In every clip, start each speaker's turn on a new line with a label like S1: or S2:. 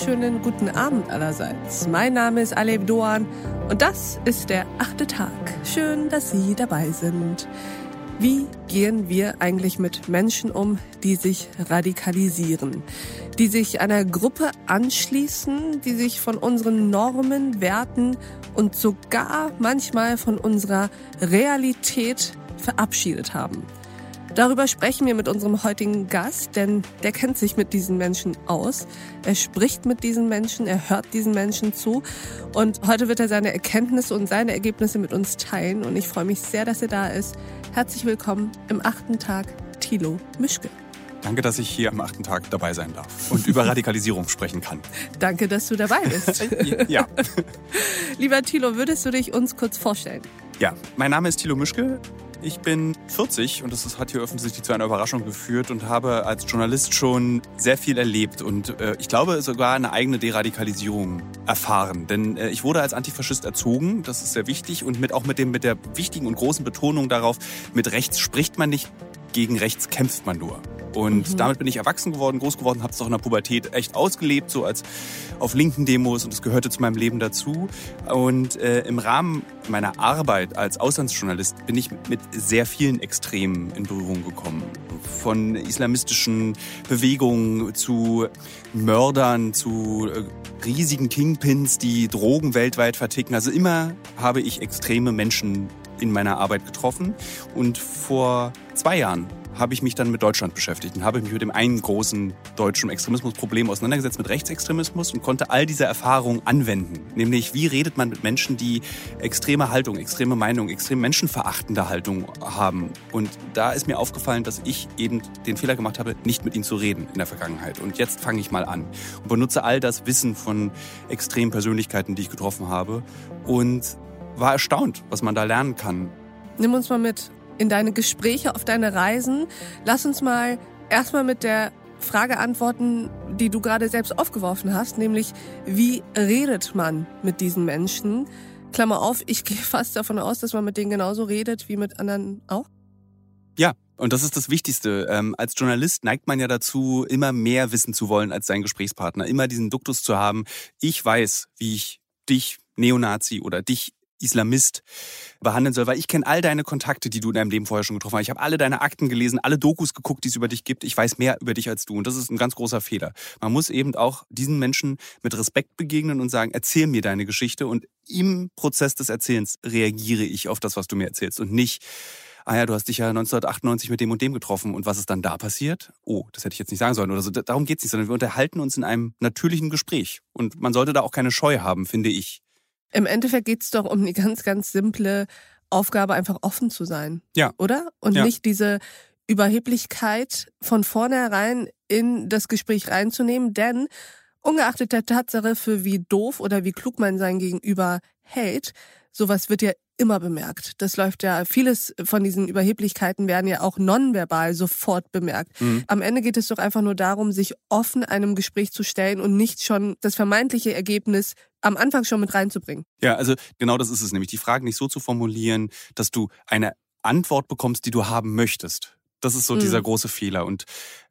S1: wunderschönen guten Abend allerseits. Mein Name ist Aleb Doan und das ist der achte Tag. Schön, dass Sie dabei sind. Wie gehen wir eigentlich mit Menschen um, die sich radikalisieren, die sich einer Gruppe anschließen, die sich von unseren Normen, Werten und sogar manchmal von unserer Realität verabschiedet haben? Darüber sprechen wir mit unserem heutigen Gast, denn der kennt sich mit diesen Menschen aus. Er spricht mit diesen Menschen, er hört diesen Menschen zu und heute wird er seine Erkenntnisse und seine Ergebnisse mit uns teilen und ich freue mich sehr, dass er da ist. Herzlich willkommen im achten Tag, Thilo Mischke.
S2: Danke, dass ich hier am achten Tag dabei sein darf und über Radikalisierung sprechen kann.
S1: Danke, dass du dabei bist.
S2: ja.
S1: Lieber Thilo, würdest du dich uns kurz vorstellen?
S2: Ja, mein Name ist Thilo Mischke. Ich bin 40 und das hat hier offensichtlich zu einer Überraschung geführt und habe als Journalist schon sehr viel erlebt und äh, ich glaube sogar eine eigene Deradikalisierung erfahren. Denn äh, ich wurde als Antifaschist erzogen, das ist sehr wichtig und mit auch mit dem mit der wichtigen und großen Betonung darauf, mit rechts spricht man nicht, gegen rechts kämpft man nur. Und mhm. damit bin ich erwachsen geworden, groß geworden, habe es auch in der Pubertät echt ausgelebt, so als auf linken Demos und es gehörte zu meinem Leben dazu. Und äh, im Rahmen meiner Arbeit als Auslandsjournalist bin ich mit sehr vielen Extremen in Berührung gekommen. Von islamistischen Bewegungen zu Mördern, zu äh, riesigen Kingpins, die Drogen weltweit verticken. Also immer habe ich extreme Menschen in meiner Arbeit getroffen. Und vor zwei Jahren habe ich mich dann mit Deutschland beschäftigt und habe mich mit dem einen großen deutschen Extremismusproblem auseinandergesetzt, mit Rechtsextremismus und konnte all diese Erfahrungen anwenden. Nämlich, wie redet man mit Menschen, die extreme Haltung, extreme Meinung, extrem menschenverachtende Haltung haben. Und da ist mir aufgefallen, dass ich eben den Fehler gemacht habe, nicht mit ihnen zu reden in der Vergangenheit. Und jetzt fange ich mal an und benutze all das Wissen von extremen Persönlichkeiten, die ich getroffen habe und war erstaunt, was man da lernen kann.
S1: Nimm uns mal mit in deine Gespräche, auf deine Reisen. Lass uns mal erstmal mit der Frage antworten, die du gerade selbst aufgeworfen hast, nämlich wie redet man mit diesen Menschen? Klammer auf, ich gehe fast davon aus, dass man mit denen genauso redet wie mit anderen auch.
S2: Ja, und das ist das Wichtigste. Ähm, als Journalist neigt man ja dazu, immer mehr wissen zu wollen als sein Gesprächspartner, immer diesen Duktus zu haben. Ich weiß, wie ich dich Neonazi oder dich Islamist behandeln soll, weil ich kenne all deine Kontakte, die du in deinem Leben vorher schon getroffen hast. Ich habe alle deine Akten gelesen, alle Dokus geguckt, die es über dich gibt. Ich weiß mehr über dich als du und das ist ein ganz großer Fehler. Man muss eben auch diesen Menschen mit Respekt begegnen und sagen, erzähl mir deine Geschichte und im Prozess des Erzählens reagiere ich auf das, was du mir erzählst und nicht ah ja, du hast dich ja 1998 mit dem und dem getroffen und was ist dann da passiert? Oh, das hätte ich jetzt nicht sagen sollen oder so. Darum geht es nicht, sondern wir unterhalten uns in einem natürlichen Gespräch. Und man sollte da auch keine Scheu haben, finde ich.
S1: Im Endeffekt geht es doch um die ganz, ganz simple Aufgabe, einfach offen zu sein.
S2: Ja.
S1: Oder? Und
S2: ja.
S1: nicht diese Überheblichkeit von vornherein in das Gespräch reinzunehmen, denn ungeachtet der Tatsache, für wie doof oder wie klug man sein Gegenüber hält, sowas wird ja immer bemerkt. Das läuft ja, vieles von diesen Überheblichkeiten werden ja auch nonverbal sofort bemerkt. Mhm. Am Ende geht es doch einfach nur darum, sich offen einem Gespräch zu stellen und nicht schon das vermeintliche Ergebnis am Anfang schon mit reinzubringen.
S2: Ja, also genau das ist es nämlich. Die Fragen nicht so zu formulieren, dass du eine Antwort bekommst, die du haben möchtest. Das ist so mhm. dieser große Fehler. Und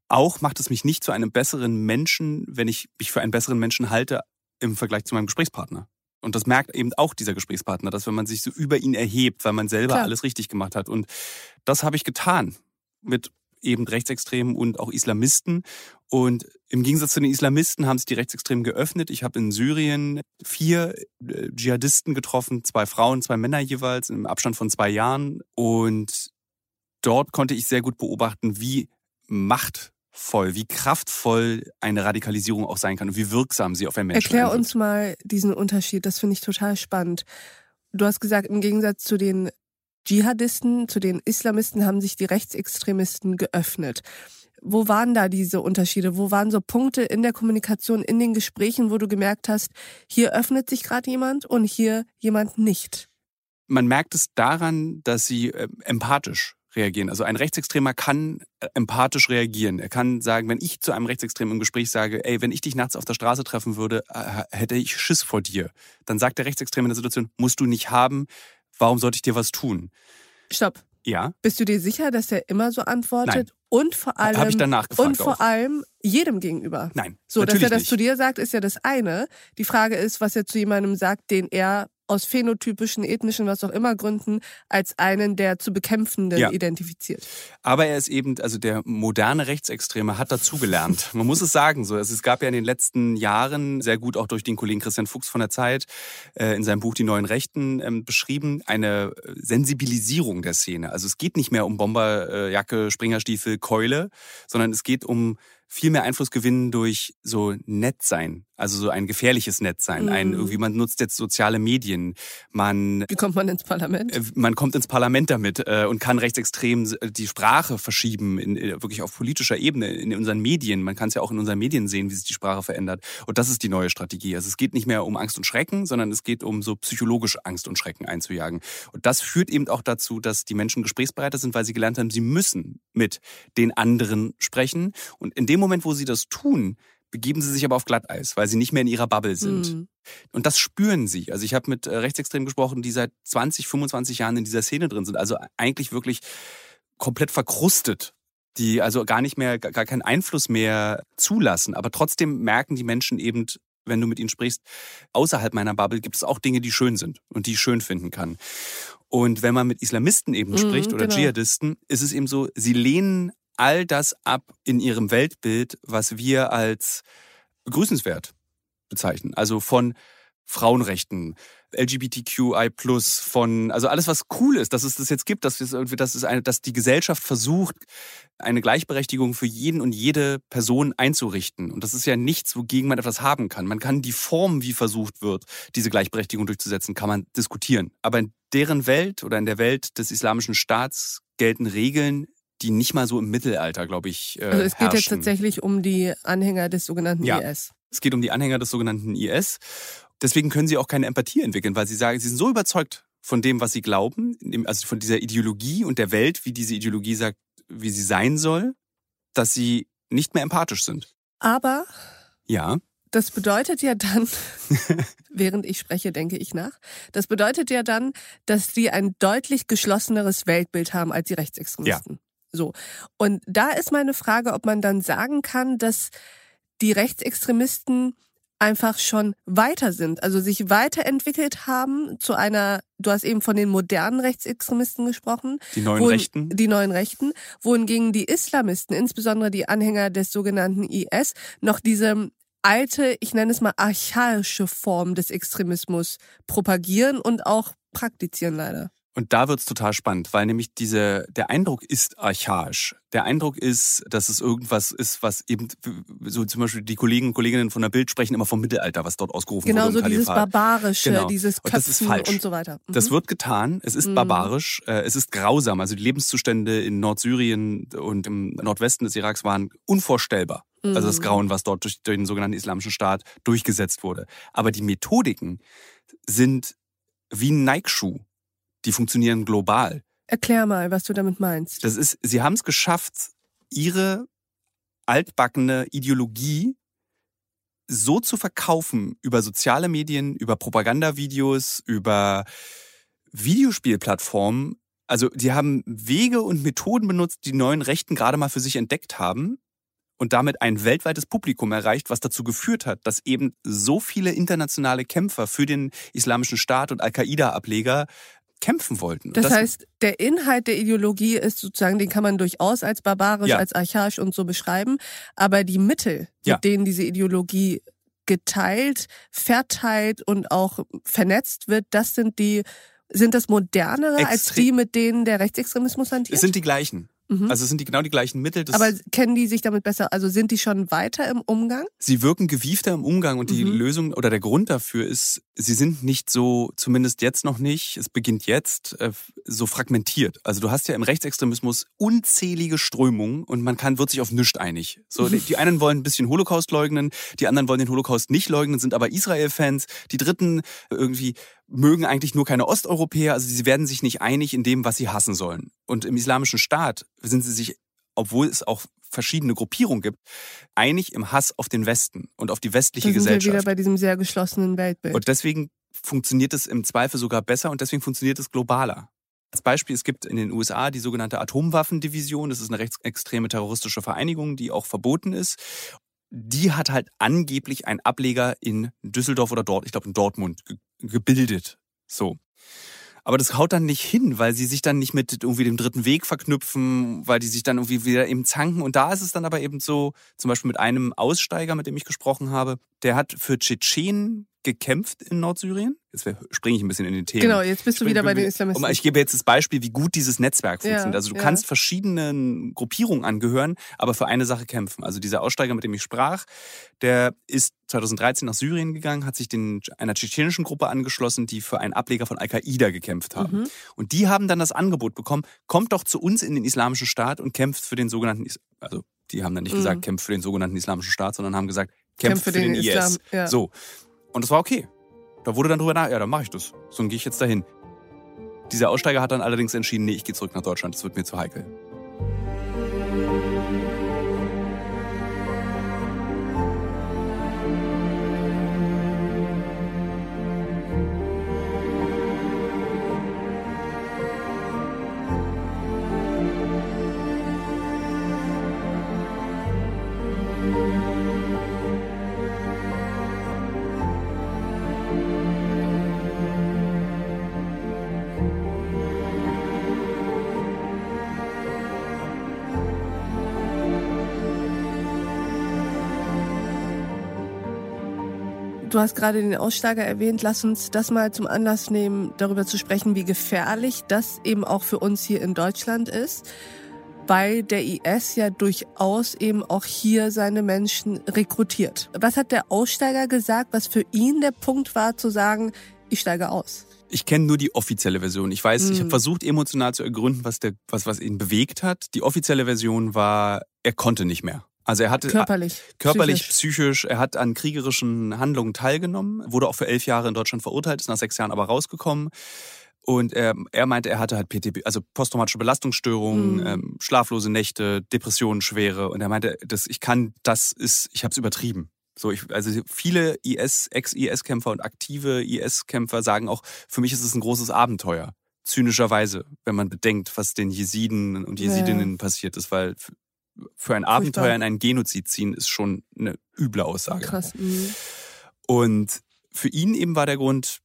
S2: auch macht es mich nicht zu einem besseren Menschen, wenn ich mich für einen besseren Menschen halte im Vergleich zu meinem Gesprächspartner. Und das merkt eben auch dieser Gesprächspartner, dass wenn man sich so über ihn erhebt, weil man selber Klar. alles richtig gemacht hat. Und das habe ich getan mit eben Rechtsextremen und auch Islamisten. Und im Gegensatz zu den Islamisten haben sich die Rechtsextremen geöffnet. Ich habe in Syrien vier äh, Dschihadisten getroffen, zwei Frauen, zwei Männer jeweils, im Abstand von zwei Jahren. Und dort konnte ich sehr gut beobachten, wie Macht voll, wie kraftvoll eine Radikalisierung auch sein kann und wie wirksam sie auf ein Menschen
S1: Erklär uns mal diesen Unterschied, das finde ich total spannend. Du hast gesagt, im Gegensatz zu den Dschihadisten, zu den Islamisten haben sich die Rechtsextremisten geöffnet. Wo waren da diese Unterschiede? Wo waren so Punkte in der Kommunikation, in den Gesprächen, wo du gemerkt hast, hier öffnet sich gerade jemand und hier jemand nicht?
S2: Man merkt es daran, dass sie äh, empathisch reagieren. Also ein Rechtsextremer kann äh, empathisch reagieren. Er kann sagen, wenn ich zu einem Rechtsextremen im Gespräch sage, ey, wenn ich dich nachts auf der Straße treffen würde, äh, hätte ich Schiss vor dir. Dann sagt der Rechtsextreme in der Situation, musst du nicht haben, warum sollte ich dir was tun?
S1: Stopp.
S2: Ja.
S1: Bist du dir sicher, dass er immer so antwortet?
S2: Nein.
S1: Und vor allem.
S2: Habe ich dann nachgefragt
S1: Und vor
S2: auch.
S1: allem jedem gegenüber.
S2: Nein,
S1: So, dass er das
S2: nicht.
S1: zu dir sagt, ist ja das eine. Die Frage ist, was er zu jemandem sagt, den er aus phänotypischen, ethnischen, was auch immer Gründen als einen der zu bekämpfenden
S2: Ja.
S1: identifiziert.
S2: Aber er ist eben, also der moderne Rechtsextreme hat dazugelernt. Man muss es sagen so. Also es gab ja in den letzten Jahren, sehr gut auch durch den Kollegen Christian Fuchs von der Zeit, äh, in seinem Buch Die neuen Rechten ähm, beschrieben, eine äh, Sensibilisierung der Szene. Also es geht nicht mehr um Bomberjacke, Springerstiefel, Keule, sondern es geht um viel mehr Einfluss gewinnen durch so Nettsein, also so ein gefährliches Nettsein. Ein
S1: Mhm.
S2: irgendwie man nutzt jetzt soziale Medien, man
S1: Wie kommt man ins Parlament?
S2: äh, man kommt ins Parlament damit äh, und kann rechtsextrem äh, die Sprache verschieben, in, äh, wirklich auf politischer Ebene, in unseren Medien. Man kann es ja auch in unseren Medien sehen, wie sich die Sprache verändert. Und das ist die neue Strategie. Also es geht nicht mehr um Angst und Schrecken, sondern es geht um so psychologisch Angst und Schrecken einzujagen. Und das führt eben auch dazu, dass die Menschen gesprächsbereiter sind, weil sie gelernt haben, sie müssen mit den anderen sprechen. Und in dem Moment, wo sie das tun, begeben sie sich aber auf Glatteis, weil sie nicht mehr in ihrer Bubble sind.
S1: Hm.
S2: Und das spüren sie. Also ich habe mit äh, Rechtsextremen gesprochen, die seit 20, 25 Jahren in dieser Szene drin sind. Also eigentlich wirklich komplett verkrustet. Die also gar nicht mehr, gar keinen Einfluss mehr zulassen. Aber trotzdem merken die Menschen eben, wenn du mit ihnen sprichst, außerhalb meiner Bubble gibt es auch Dinge, die schön sind und die ich schön finden kann. Und wenn man mit Islamisten eben
S1: Mhm,
S2: spricht oder
S1: genau.
S2: Dschihadisten, ist es eben so, sie lehnen all das ab in ihrem Weltbild, was wir als begrüßenswert bezeichnen. Also von Frauenrechten, LGBTQI+, von, also alles, was cool ist, dass es das jetzt gibt, dass, es dass, es eine, dass die Gesellschaft versucht, eine Gleichberechtigung für jeden und jede Person einzurichten. Und das ist ja nichts, wogegen man etwas haben kann. Man kann die Form, wie versucht wird, diese Gleichberechtigung durchzusetzen, kann man diskutieren. Aber in deren Welt oder in der Welt des islamischen Staats gelten Regeln, die nicht mal so im Mittelalter, glaube ich, äh,
S1: Also es geht jetzt
S2: herrschen.
S1: tatsächlich um die Anhänger des sogenannten
S2: Ja.
S1: IS.
S2: Es geht um die Anhänger des sogenannten IS. Deswegen können sie auch keine Empathie entwickeln, weil sie sagen, sie sind so überzeugt von dem, was sie glauben, also von dieser Ideologie und der Welt, wie diese Ideologie sagt, wie sie sein soll, dass sie nicht mehr empathisch sind.
S1: Aber
S2: Ja,
S1: das bedeutet ja dann, während ich spreche, denke ich nach, das bedeutet ja dann, dass die ein deutlich geschlosseneres Weltbild haben als die Rechtsextremisten. So. Und da ist meine Frage, ob man dann sagen kann, dass die Rechtsextremisten einfach schon weiter sind, also sich weiterentwickelt haben zu einer, du hast eben von den modernen Rechtsextremisten gesprochen,
S2: die neuen
S1: wohin-
S2: Rechten.
S1: Die neuen Rechten, wohingegen die Islamisten, insbesondere die Anhänger des sogenannten IS, noch diese alte, ich nenne es mal archaische Form des Extremismus propagieren und auch praktizieren leider.
S2: Und da wird's total spannend, weil nämlich diese, der Eindruck ist archaisch. Der Eindruck ist, dass es irgendwas ist, was eben, so zum Beispiel die Kollegen und Kolleginnen von der Bild sprechen immer vom Mittelalter, was dort ausgerufen
S1: Genau
S2: wurde.
S1: so
S2: im
S1: dieses. Barbarische,
S2: Genau.
S1: dieses
S2: Und das ist
S1: Köpfen
S2: falsch.
S1: und so weiter. Mhm.
S2: Das wird getan. Es ist
S1: Mhm.
S2: barbarisch. äh, Es ist grausam. Also die Lebenszustände in Nordsyrien und im Nordwesten des Iraks waren unvorstellbar. Also das
S1: Mhm.
S2: Grauen, was dort durch, durch den sogenannten Islamischen Staat durchgesetzt wurde. Aber die Methodiken sind wie ein Nike-Schuh. Die funktionieren global.
S1: Erklär mal, was du damit meinst.
S2: Das ist, sie haben es geschafft, ihre altbackene Ideologie so zu verkaufen über soziale Medien, über Propagandavideos, über Videospielplattformen. Also die haben Wege und Methoden benutzt, die neuen Rechten gerade mal für sich entdeckt haben und damit ein weltweites Publikum erreicht, was dazu geführt hat, dass eben so viele internationale Kämpfer für den Islamischen Staat und Al-Qaida-Ableger kämpfen wollten. Und
S1: Das, heißt, der Inhalt der Ideologie ist sozusagen, den kann man durchaus als barbarisch,
S2: Ja.
S1: als archaisch und so beschreiben, aber die Mittel,
S2: Ja.
S1: mit denen diese Ideologie geteilt, verteilt und auch vernetzt wird, das sind die, sind das modernere als
S2: Extre-
S1: die, mit denen der Rechtsextremismus hantiert?
S2: es sind die gleichen.
S1: Mhm.
S2: Also es sind die, genau die gleichen Mittel.
S1: Aber kennen die sich damit besser? Also sind die schon weiter im Umgang?
S2: sie wirken gewiefter im Umgang und die
S1: Mhm.
S2: Lösung oder der Grund dafür ist, sie sind nicht so, zumindest jetzt noch nicht, es beginnt jetzt, äh, so fragmentiert. Also du hast ja im Rechtsextremismus unzählige Strömungen und man kann, wird sich auf nichts einig. So, die, die einen wollen ein bisschen Holocaust leugnen, die anderen wollen den Holocaust nicht leugnen, sind aber Israel-Fans, die dritten irgendwie mögen eigentlich nur keine Osteuropäer, also sie werden sich nicht einig in dem, was sie hassen sollen. Und im islamischen Staat sind sie sich, obwohl es auch verschiedene Gruppierungen gibt, einig im Hass auf den Westen und auf die westliche
S1: Da sind wir wieder
S2: Gesellschaft.
S1: bei diesem sehr geschlossenen Weltbild.
S2: Und deswegen funktioniert es im Zweifel sogar besser und deswegen funktioniert es globaler. Als Beispiel, es gibt in den USA die sogenannte Atomwaffendivision. Das ist eine rechtsextreme terroristische Vereinigung, die auch verboten ist. Die hat halt angeblich einen Ableger in Düsseldorf oder dort, ich glaube in Dortmund, gebildet. So. Aber das haut dann nicht hin, weil sie sich dann nicht mit irgendwie dem dritten Weg verknüpfen, weil die sich dann irgendwie wieder eben zanken. Und da ist es dann aber eben so, zum Beispiel mit einem Aussteiger, mit dem ich gesprochen habe, der hat für Tschetschenen gekämpft in Nordsyrien. Jetzt springe ich ein bisschen in den Themen.
S1: Genau, jetzt bist du wieder bei den Islamisten.
S2: Ich gebe jetzt das Beispiel, wie gut dieses Netzwerk funktioniert. Ja, also du ja. kannst verschiedenen Gruppierungen angehören, aber für eine Sache kämpfen. Also dieser Aussteiger, mit dem ich sprach, der ist 2013 nach Syrien gegangen, hat sich den, einer tschetschenischen Gruppe angeschlossen, die für einen Ableger von Al-Qaida gekämpft haben. Mhm. Und die haben dann das Angebot bekommen, kommt doch zu uns in den Islamischen Staat und kämpft für den sogenannten, also die haben dann nicht mhm. gesagt, kämpft für den sogenannten Islamischen Staat, sondern haben gesagt, kämpft, kämpft für, für, den, den IS. Ja. So. Und das war okay. Da wurde dann drüber nach, ja, dann mache ich das. So, gehe ich jetzt dahin. Dieser Aussteiger hat dann allerdings entschieden, nee, ich gehe zurück nach Deutschland, das wird mir zu heikel.
S1: Du hast gerade den Aussteiger erwähnt. Lass uns das mal zum Anlass nehmen, darüber zu sprechen, wie gefährlich das eben auch für uns hier in Deutschland ist, weil der IS ja durchaus eben auch hier seine Menschen rekrutiert. Was hat der Aussteiger gesagt, was für ihn der Punkt war, zu sagen, ich steige aus?
S2: Ich kenne nur die offizielle Version. Ich weiß, mm. ich habe hm. versucht emotional zu ergründen, was der, was, was ihn bewegt hat. Die offizielle Version war, er konnte nicht mehr. Also er hatte
S1: körperlich,
S2: körperlich, psychisch. psychisch. Er hat an kriegerischen Handlungen teilgenommen, wurde auch für elf Jahre in Deutschland verurteilt, ist nach sechs Jahren aber rausgekommen. Und er, er meinte, er hatte halt PTB, also posttraumatische Belastungsstörungen, mhm. ähm, schlaflose Nächte, Depressionen schwere. Und er meinte, das, ich kann, das ist, ich habe es übertrieben. So, ich, also viele IS, Ex-IS-Kämpfer und aktive IS-Kämpfer sagen auch, für mich ist es ein großes Abenteuer zynischerweise, wenn man bedenkt, was den Jesiden und Jesidinnen ja. passiert ist, weil für ein Abenteuer Furchtbar. in einen Genozid ziehen, ist schon eine üble Aussage.
S1: Krass. Mhm.
S2: Und für ihn eben war der Grund,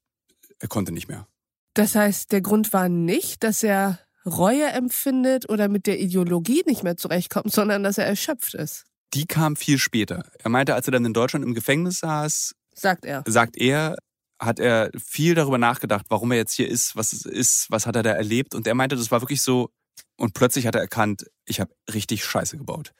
S2: er konnte nicht mehr.
S1: Das heißt, der Grund war nicht, dass er Reue empfindet oder mit der Ideologie nicht mehr zurechtkommt, sondern dass er erschöpft ist.
S2: Die kam viel später. Er meinte, als er dann in Deutschland im Gefängnis saß,
S1: sagt er,
S2: sagt er, hat er viel darüber nachgedacht, warum er jetzt hier ist, was es ist, was hat er da erlebt. Und er meinte, das war wirklich so, und plötzlich hat er erkannt, ich habe richtig Scheiße gebaut.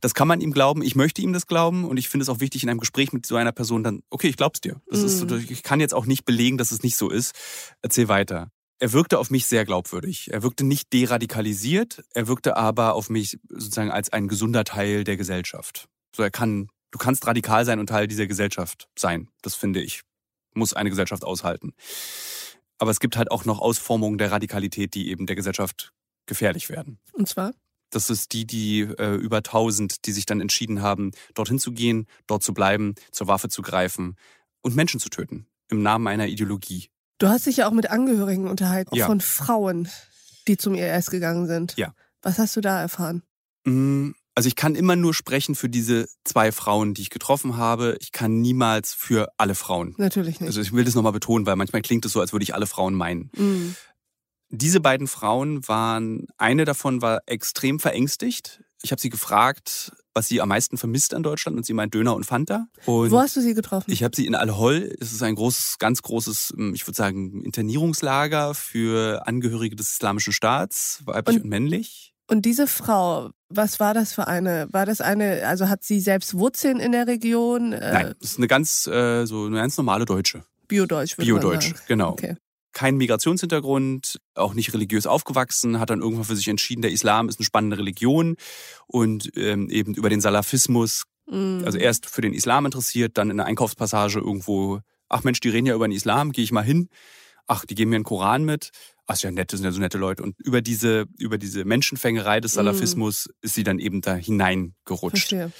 S2: Das kann man ihm glauben, ich möchte ihm das glauben und ich finde es auch wichtig in einem Gespräch mit so einer Person dann, okay, ich glaub's dir. Das mhm. ist, ich kann jetzt auch nicht belegen, dass es nicht so ist. Erzähl weiter. Er wirkte auf mich sehr glaubwürdig. Er wirkte nicht deradikalisiert, er wirkte aber auf mich sozusagen als ein gesunder Teil der Gesellschaft. So, er kann, du kannst radikal sein und Teil dieser Gesellschaft sein. Das finde ich, muss eine Gesellschaft aushalten. Aber es gibt halt auch noch Ausformungen der Radikalität, die eben der Gesellschaft gefährlich werden.
S1: Und zwar?
S2: Das ist die, die äh, über 1000, die sich dann entschieden haben, dorthin zu gehen, dort zu bleiben, zur Waffe zu greifen und Menschen zu töten. Im Namen einer Ideologie.
S1: Du hast dich ja auch mit Angehörigen unterhalten, ja. von Frauen, die zum IS gegangen sind.
S2: Ja.
S1: Was hast du da erfahren?
S2: Mm, also ich kann immer nur sprechen für diese zwei Frauen, die ich getroffen habe. Ich kann niemals für alle Frauen.
S1: Natürlich nicht.
S2: Also ich will das nochmal betonen, weil manchmal klingt es so, als würde ich alle Frauen meinen.
S1: Mhm.
S2: Diese beiden Frauen waren, eine davon war extrem verängstigt. Ich habe sie gefragt, was sie am meisten vermisst an Deutschland und sie meint Döner und Fanta. Und
S1: Wo hast du sie getroffen?
S2: Ich habe sie in Al-Hol. Es ist ein großes, ganz großes, hm, ich würde sagen, Internierungslager für Angehörige des Islamischen Staats, weiblich und, und männlich.
S1: Und diese Frau, was war das für eine? War das eine, also hat sie selbst Wurzeln in der Region?
S2: Nein, das ist eine ganz, äh, so eine ganz normale Deutsche.
S1: Biodeutsch,
S2: würde Biodeutsch, genau. Okay keinen Migrationshintergrund, auch nicht religiös aufgewachsen, hat dann irgendwann für sich entschieden, der Islam ist eine spannende Religion und ähm, eben über den Salafismus, mhm. also erst für den Islam interessiert, dann in der Einkaufspassage irgendwo, ach Mensch, die reden ja über den Islam, gehe ich mal hin. Ach, die geben mir einen Koran mit. Ach, ist ja nett, das sind ja so nette Leute. Und über diese, über diese Menschenfängerei des mhm. Salafismus mhm. ist sie dann eben da hineingerutscht.
S1: Verstehe.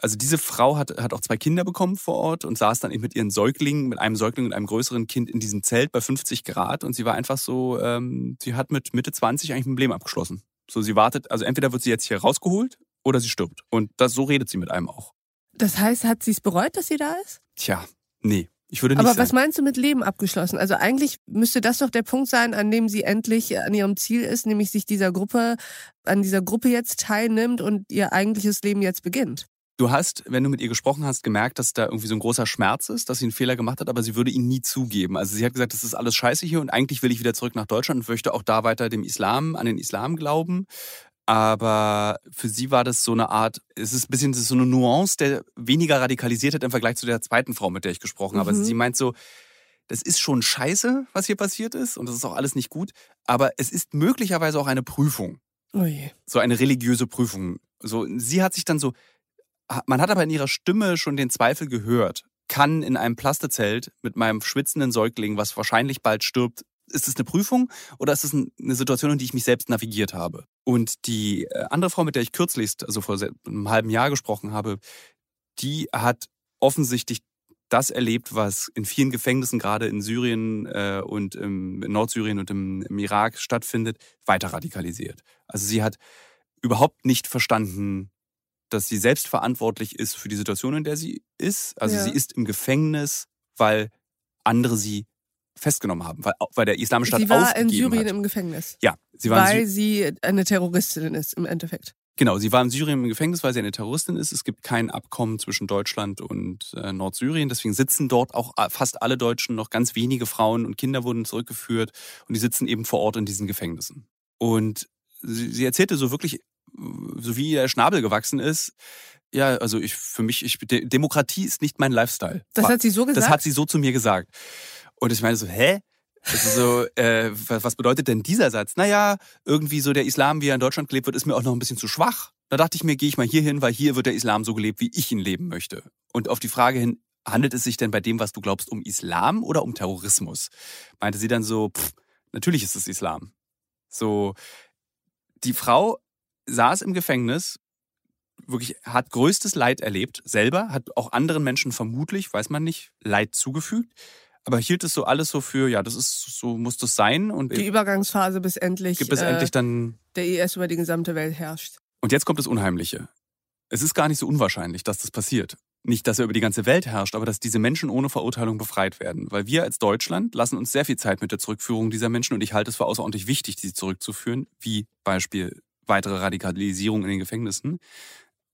S2: Also diese Frau hat, hat auch zwei Kinder bekommen vor Ort und saß dann eben mit ihren Säuglingen, mit einem Säugling und einem größeren Kind in diesem Zelt bei 50 Grad und sie war einfach so, ähm, sie hat mit Mitte 20 eigentlich ein Problem abgeschlossen. So, sie wartet, also entweder wird sie jetzt hier rausgeholt oder sie stirbt. Und das, so redet sie mit einem auch.
S1: Das heißt, hat sie es bereut, dass sie da ist?
S2: Tja, nee. Ich würde nicht
S1: Aber
S2: sagen.
S1: was meinst du mit Leben abgeschlossen? Also eigentlich müsste das doch der Punkt sein, an dem sie endlich an ihrem Ziel ist, nämlich sich dieser Gruppe, an dieser Gruppe jetzt teilnimmt und ihr eigentliches Leben jetzt beginnt.
S2: Du hast, wenn du mit ihr gesprochen hast, gemerkt, dass da irgendwie so ein großer Schmerz ist, dass sie einen Fehler gemacht hat, aber sie würde ihn nie zugeben. Also sie hat gesagt, das ist alles scheiße hier und eigentlich will ich wieder zurück nach Deutschland und möchte auch da weiter dem Islam, an den Islam glauben. Aber für sie war das so eine Art, es ist ein bisschen so eine Nuance, der weniger radikalisiert hat im Vergleich zu der zweiten Frau, mit der ich gesprochen habe. Also
S1: Mhm.
S2: sie meint so, das ist schon scheiße, was hier passiert ist und das ist auch alles nicht gut, aber es ist möglicherweise auch eine Prüfung
S1: Oh
S2: so eine religiöse Prüfung. So, sie hat sich dann so, man hat aber in ihrer Stimme schon den Zweifel gehört. Kann in einem Plastezelt mit meinem schwitzenden Säugling, was wahrscheinlich bald stirbt, ist es eine Prüfung oder ist es eine Situation, in die ich mich selbst navigiert habe? Und die äh, andere Frau, mit der ich kürzlich, also vor einem halben Jahr gesprochen habe, die hat offensichtlich das erlebt, was in vielen Gefängnissen, gerade in Syrien äh, und im, Nordsyrien und im, im Irak stattfindet, weiter radikalisiert. Also sie hat überhaupt nicht verstanden, dass sie selbst verantwortlich ist für die Situation, in der sie ist. Also
S1: Ja.
S2: sie ist im Gefängnis, weil andere sie festgenommen haben, weil, weil der Islamische Staat
S1: Sie war
S2: aufgegeben
S1: in Syrien
S2: hat.
S1: im Gefängnis,
S2: ja, sie war
S1: weil sie eine Terroristin ist im Endeffekt.
S2: Genau, sie war in Syrien im Gefängnis, weil sie eine Terroristin ist. Es gibt kein Abkommen zwischen Deutschland und äh, Nordsyrien. Deswegen sitzen dort auch äh, fast alle Deutschen, noch ganz wenige Frauen und Kinder wurden zurückgeführt und die sitzen eben vor Ort in diesen Gefängnissen. Und sie, sie erzählte so wirklich, so wie ihr Schnabel gewachsen ist, ja, also ich für mich, ich, De Demokratie ist nicht mein Lifestyle.
S1: Das hat sie so gesagt.
S2: Das hat sie so zu mir gesagt. Und ich meine so, hä? Ist so, äh, was was bedeutet denn dieser Satz? Naja, irgendwie so der Islam, wie er in Deutschland gelebt wird, ist mir auch noch ein bisschen zu schwach. Da dachte ich mir, gehe ich mal hier hin, weil hier wird der Islam so gelebt, wie ich ihn leben möchte. Und auf die Frage hin, handelt es sich denn bei dem, was du glaubst, um Islam oder um Terrorismus? Meinte sie dann so, pff, natürlich ist es Islam. So, die Frau saß im Gefängnis, wirklich hat größtes Leid erlebt, selber, hat auch anderen Menschen vermutlich, weiß man nicht, Leid zugefügt, aber hielt es so alles so für, ja, das ist, so muss das sein und
S1: die Übergangsphase, bis endlich,
S2: gibt es
S1: äh,
S2: endlich dann,
S1: der IS über die gesamte Welt herrscht.
S2: und jetzt kommt das Unheimliche. Es ist gar nicht so unwahrscheinlich, dass das passiert. Nicht, dass er über die ganze Welt herrscht, aber dass diese Menschen ohne Verurteilung befreit werden. Weil wir als Deutschland lassen uns sehr viel Zeit mit der Zurückführung dieser Menschen und ich halte es für außerordentlich wichtig, sie zurückzuführen, wie Beispiel weitere Radikalisierung in den Gefängnissen.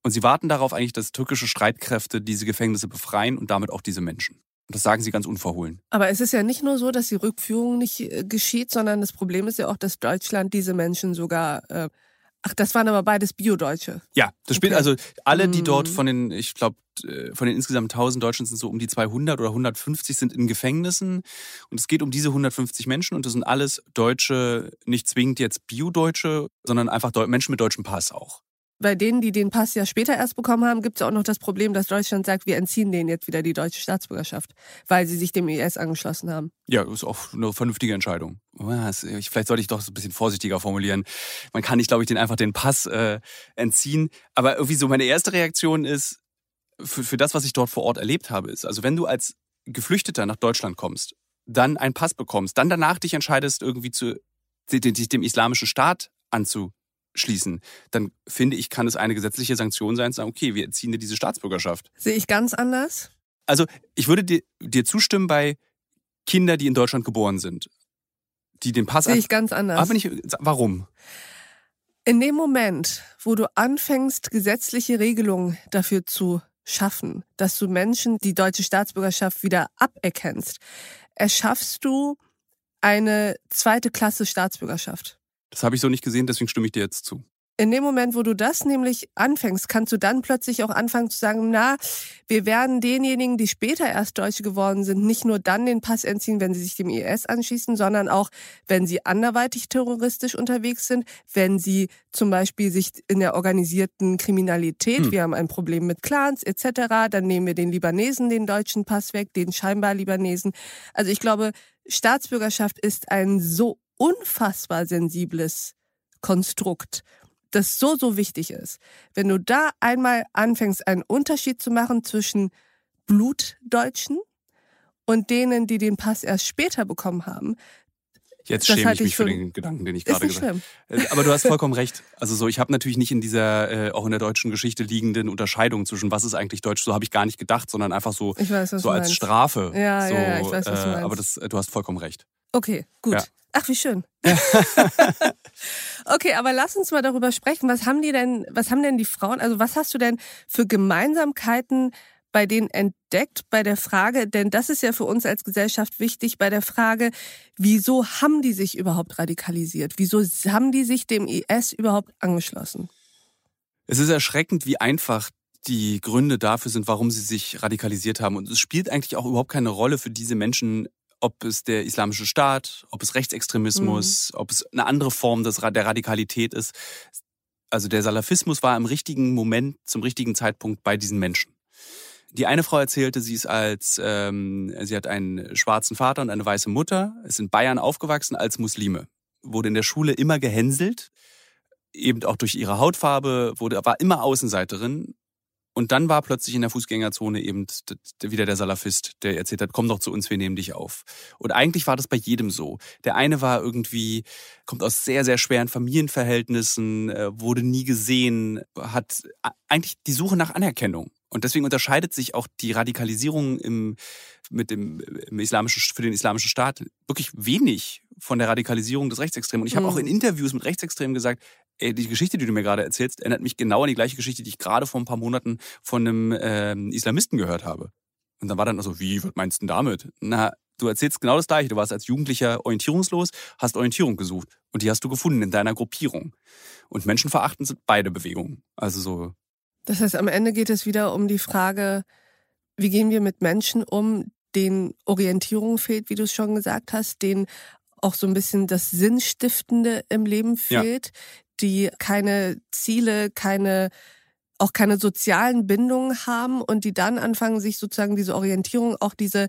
S2: Und sie warten darauf eigentlich, dass türkische Streitkräfte diese Gefängnisse befreien und damit auch diese Menschen. Und das sagen sie ganz unverhohlen.
S1: Aber es ist ja nicht nur so, dass die Rückführung nicht äh, geschieht, sondern das Problem ist ja auch, dass Deutschland diese Menschen sogar. Äh, ach, das waren aber beides Biodeutsche.
S2: Ja, das spielt
S1: Okay.
S2: also alle, die dort
S1: Mhm.
S2: von den, ich glaube, von den insgesamt 1000 Deutschen sind so um die 200 oder 150 sind in Gefängnissen. Und es geht um diese 150 Menschen und das sind alles Deutsche, nicht zwingend jetzt Bio-Deutsche, sondern einfach Menschen mit deutschem Pass auch.
S1: Bei denen, die den Pass ja später erst bekommen haben, gibt es auch noch das Problem, dass Deutschland sagt, wir entziehen denen jetzt wieder die deutsche Staatsbürgerschaft, weil sie sich dem IS angeschlossen haben.
S2: Ja, ist auch eine vernünftige Entscheidung. Vielleicht sollte ich doch ein bisschen vorsichtiger formulieren. Man kann nicht, glaube ich, den einfach den Pass äh, entziehen. Aber irgendwie so meine erste Reaktion ist, für, für das, was ich dort vor Ort erlebt habe, ist, also wenn du als Geflüchteter nach Deutschland kommst, dann einen Pass bekommst, dann danach dich entscheidest, irgendwie zu, dich dem, islamischen Staat anzuschließen, dann finde ich, kann es eine gesetzliche Sanktion sein, zu sagen, okay, wir entziehen dir diese Staatsbürgerschaft.
S1: Sehe ich ganz anders.
S2: Also ich würde dir, dir zustimmen bei Kinder, die in Deutschland geboren sind, die den Pass
S1: Sehe ich ganz
S2: aber
S1: anders.
S2: nicht, warum?
S1: In dem Moment, wo du anfängst, gesetzliche Regelungen dafür zu schaffen, dass du Menschen die deutsche Staatsbürgerschaft wieder aberkennst, erschaffst du eine zweite Klasse Staatsbürgerschaft.
S2: Das habe ich so nicht gesehen, deswegen stimme ich dir jetzt zu.
S1: In dem Moment, wo du das nämlich anfängst, kannst du dann plötzlich auch anfangen zu sagen, na, wir werden denjenigen, die später erst Deutsche geworden sind, nicht nur dann den Pass entziehen, wenn sie sich dem IS anschließen, sondern auch, wenn sie anderweitig terroristisch unterwegs sind, wenn sie zum Beispiel sich in der organisierten Kriminalität,
S2: Hm.
S1: wir haben ein Problem mit Clans etc., dann nehmen wir den Libanesen den deutschen Pass weg, den scheinbar Libanesen. Also ich glaube, Staatsbürgerschaft ist ein so unfassbar sensibles Konstrukt das so, so wichtig ist. Wenn du da einmal anfängst, einen Unterschied zu machen zwischen Blutdeutschen und denen, die den Pass erst später bekommen haben,
S2: Jetzt schäme ich mich für den Gedanken, den ich gerade gesagt habe. Äh, aber du hast vollkommen recht. Also so, ich habe natürlich nicht in dieser äh, auch in der deutschen Geschichte liegenden Unterscheidung zwischen was ist eigentlich Deutsch, so habe ich gar nicht gedacht, sondern einfach so
S1: weiß,
S2: so als Strafe.
S1: Ja,
S2: so,
S1: ja, ja, ich weiß, was du
S2: äh,
S1: meinst.
S2: aber das, du hast vollkommen recht.
S1: Okay, gut.
S2: Ja.
S1: Ach, wie schön. okay, aber lass uns mal darüber sprechen. Was haben die denn, was haben denn die Frauen, also was hast du denn für Gemeinsamkeiten bei denen entdeckt bei der Frage, denn das ist ja für uns als Gesellschaft wichtig, bei der Frage, wieso haben die sich überhaupt radikalisiert? Wieso haben die sich dem IS überhaupt angeschlossen?
S2: Es ist erschreckend, wie einfach die Gründe dafür sind, warum sie sich radikalisiert haben. Und es spielt eigentlich auch überhaupt keine Rolle für diese Menschen, ob es der islamische Staat, ob es Rechtsextremismus, mhm. ob es eine andere Form des, der Radikalität ist. Also der Salafismus war im richtigen Moment, zum richtigen Zeitpunkt bei diesen Menschen. Die eine Frau erzählte, sie ist als, ähm, sie hat einen schwarzen Vater und eine weiße Mutter, ist in Bayern aufgewachsen als Muslime, wurde in der Schule immer gehänselt, eben auch durch ihre Hautfarbe, wurde, war immer Außenseiterin. Und dann war plötzlich in der Fußgängerzone eben wieder der Salafist, der erzählt hat, komm doch zu uns, wir nehmen dich auf. Und eigentlich war das bei jedem so. Der eine war irgendwie, kommt aus sehr, sehr schweren Familienverhältnissen, äh, wurde nie gesehen, hat eigentlich die Suche nach Anerkennung. Und deswegen unterscheidet sich auch die Radikalisierung im, mit dem, im islamischen, für den islamischen Staat wirklich wenig von der Radikalisierung des Rechtsextremen. Und ich habe mhm. auch in Interviews mit Rechtsextremen gesagt, die Geschichte, die du mir gerade erzählst, erinnert mich genau an die gleiche Geschichte, die ich gerade vor ein paar Monaten von einem ähm, Islamisten gehört habe. Und dann war dann so, wie, was meinst du denn damit? Na, du erzählst genau das Gleiche. Du warst als Jugendlicher orientierungslos, hast Orientierung gesucht. Und die hast du gefunden in deiner Gruppierung. Und Menschenverachten sind beide Bewegungen. Also so
S1: das heißt, am Ende geht es wieder um die Frage, wie gehen wir mit Menschen um, denen Orientierung fehlt, wie du es schon gesagt hast, denen auch so ein bisschen das Sinnstiftende im Leben fehlt, ja. Die keine Ziele, keine auch keine sozialen Bindungen haben und die dann anfangen, sich sozusagen diese Orientierung, auch diese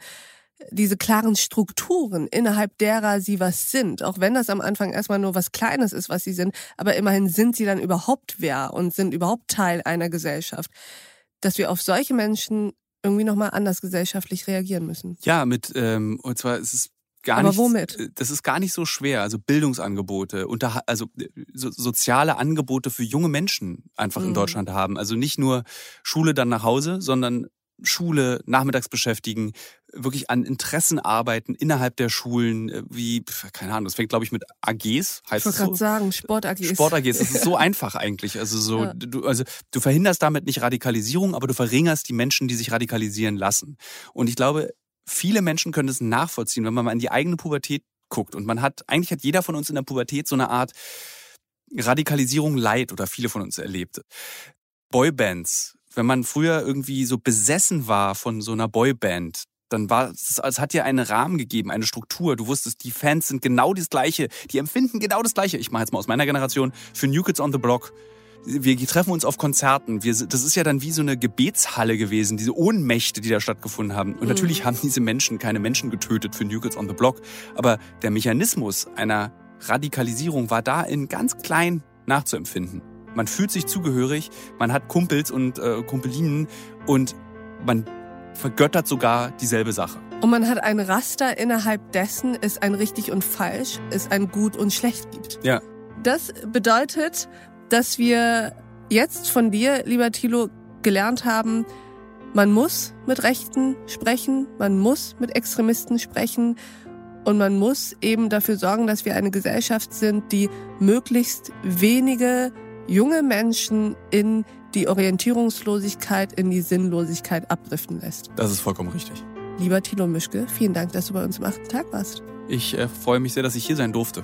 S1: diese klaren Strukturen, innerhalb derer sie was sind, auch wenn das am Anfang erstmal nur was Kleines ist, was sie sind, aber immerhin sind sie dann überhaupt wer und sind überhaupt Teil einer Gesellschaft, dass wir auf solche Menschen irgendwie nochmal anders gesellschaftlich reagieren müssen.
S2: Ja, mit, ähm, und zwar ist es gar
S1: Aber
S2: nicht,
S1: womit?
S2: Äh, das ist gar nicht so schwer. Also Bildungsangebote, unter, also äh, so, soziale Angebote für junge Menschen einfach mhm. in Deutschland haben. Also nicht nur Schule dann nach Hause, sondern Schule, nachmittags beschäftigen, wirklich an Interessen arbeiten innerhalb der Schulen, äh, wie, keine Ahnung, das fängt, glaube ich, mit AGs, heißt
S1: ich
S2: es so.
S1: gerade sagen, Sport-AGs.
S2: Sport-AGs, das ist so einfach eigentlich. Also so, ja. du, also du verhinderst damit nicht Radikalisierung, aber du verringerst die Menschen, die sich radikalisieren lassen. Und ich glaube, viele Menschen können das nachvollziehen, wenn man mal in die eigene Pubertät guckt. Und man hat, eigentlich hat jeder von uns in der Pubertät so eine Art Radikalisierung leid oder viele von uns erlebt. Boybands, wenn man früher irgendwie so besessen war von so einer Boyband, dann war es, es hat dir einen Rahmen gegeben, eine Struktur. Du wusstest, die Fans sind genau das Gleiche, die empfinden genau das Gleiche. Ich mache jetzt mal aus meiner Generation für New Kids on the Block. Wir treffen uns auf Konzerten. Wir, das ist ja dann wie so eine Gebetshalle gewesen, diese Ohnmächte, die da stattgefunden haben. Und mhm. natürlich haben diese Menschen keine Menschen getötet für New Kids on the Block. Aber der Mechanismus einer Radikalisierung war da in ganz klein nachzuempfinden. Man fühlt sich zugehörig, man hat Kumpels und äh, Kumpelinen und man vergöttert sogar dieselbe Sache.
S1: Und man hat ein Raster, innerhalb dessen es ein richtig und falsch, es ein gut und schlecht gibt.
S2: Ja.
S1: Das bedeutet, dass wir jetzt von dir, lieber Thilo, gelernt haben, man muss mit Rechten sprechen, man muss mit Extremisten sprechen und man muss eben dafür sorgen, dass wir eine Gesellschaft sind, die möglichst wenige junge Menschen in die Orientierungslosigkeit, in die Sinnlosigkeit abdriften lässt.
S2: Das ist vollkommen richtig.
S1: Lieber Thilo Mischke, vielen Dank, dass du bei uns im achten Tag warst.
S2: Ich äh, freue mich sehr, dass ich hier sein durfte.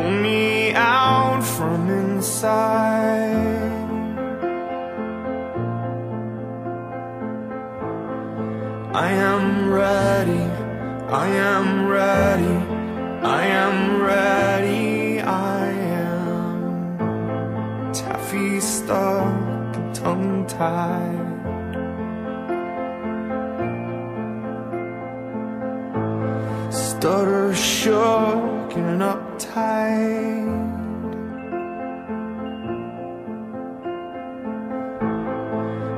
S1: pull me out from inside.
S3: I am ready, I am ready, I am ready, I am. Taffy stuck tongue-tied Stutter shook and up uptight.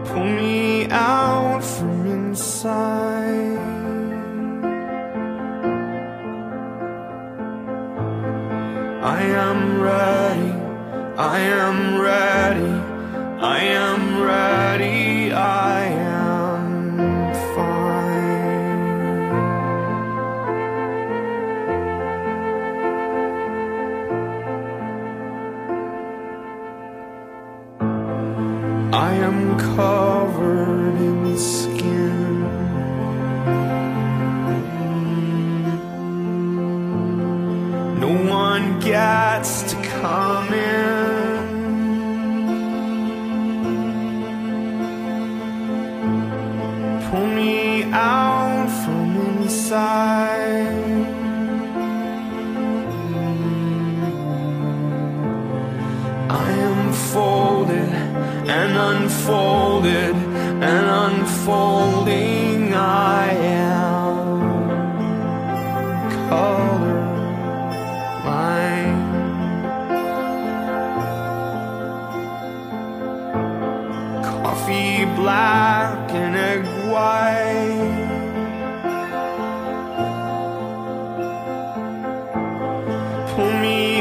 S3: Pull me out from inside. I am ready, I am am covered to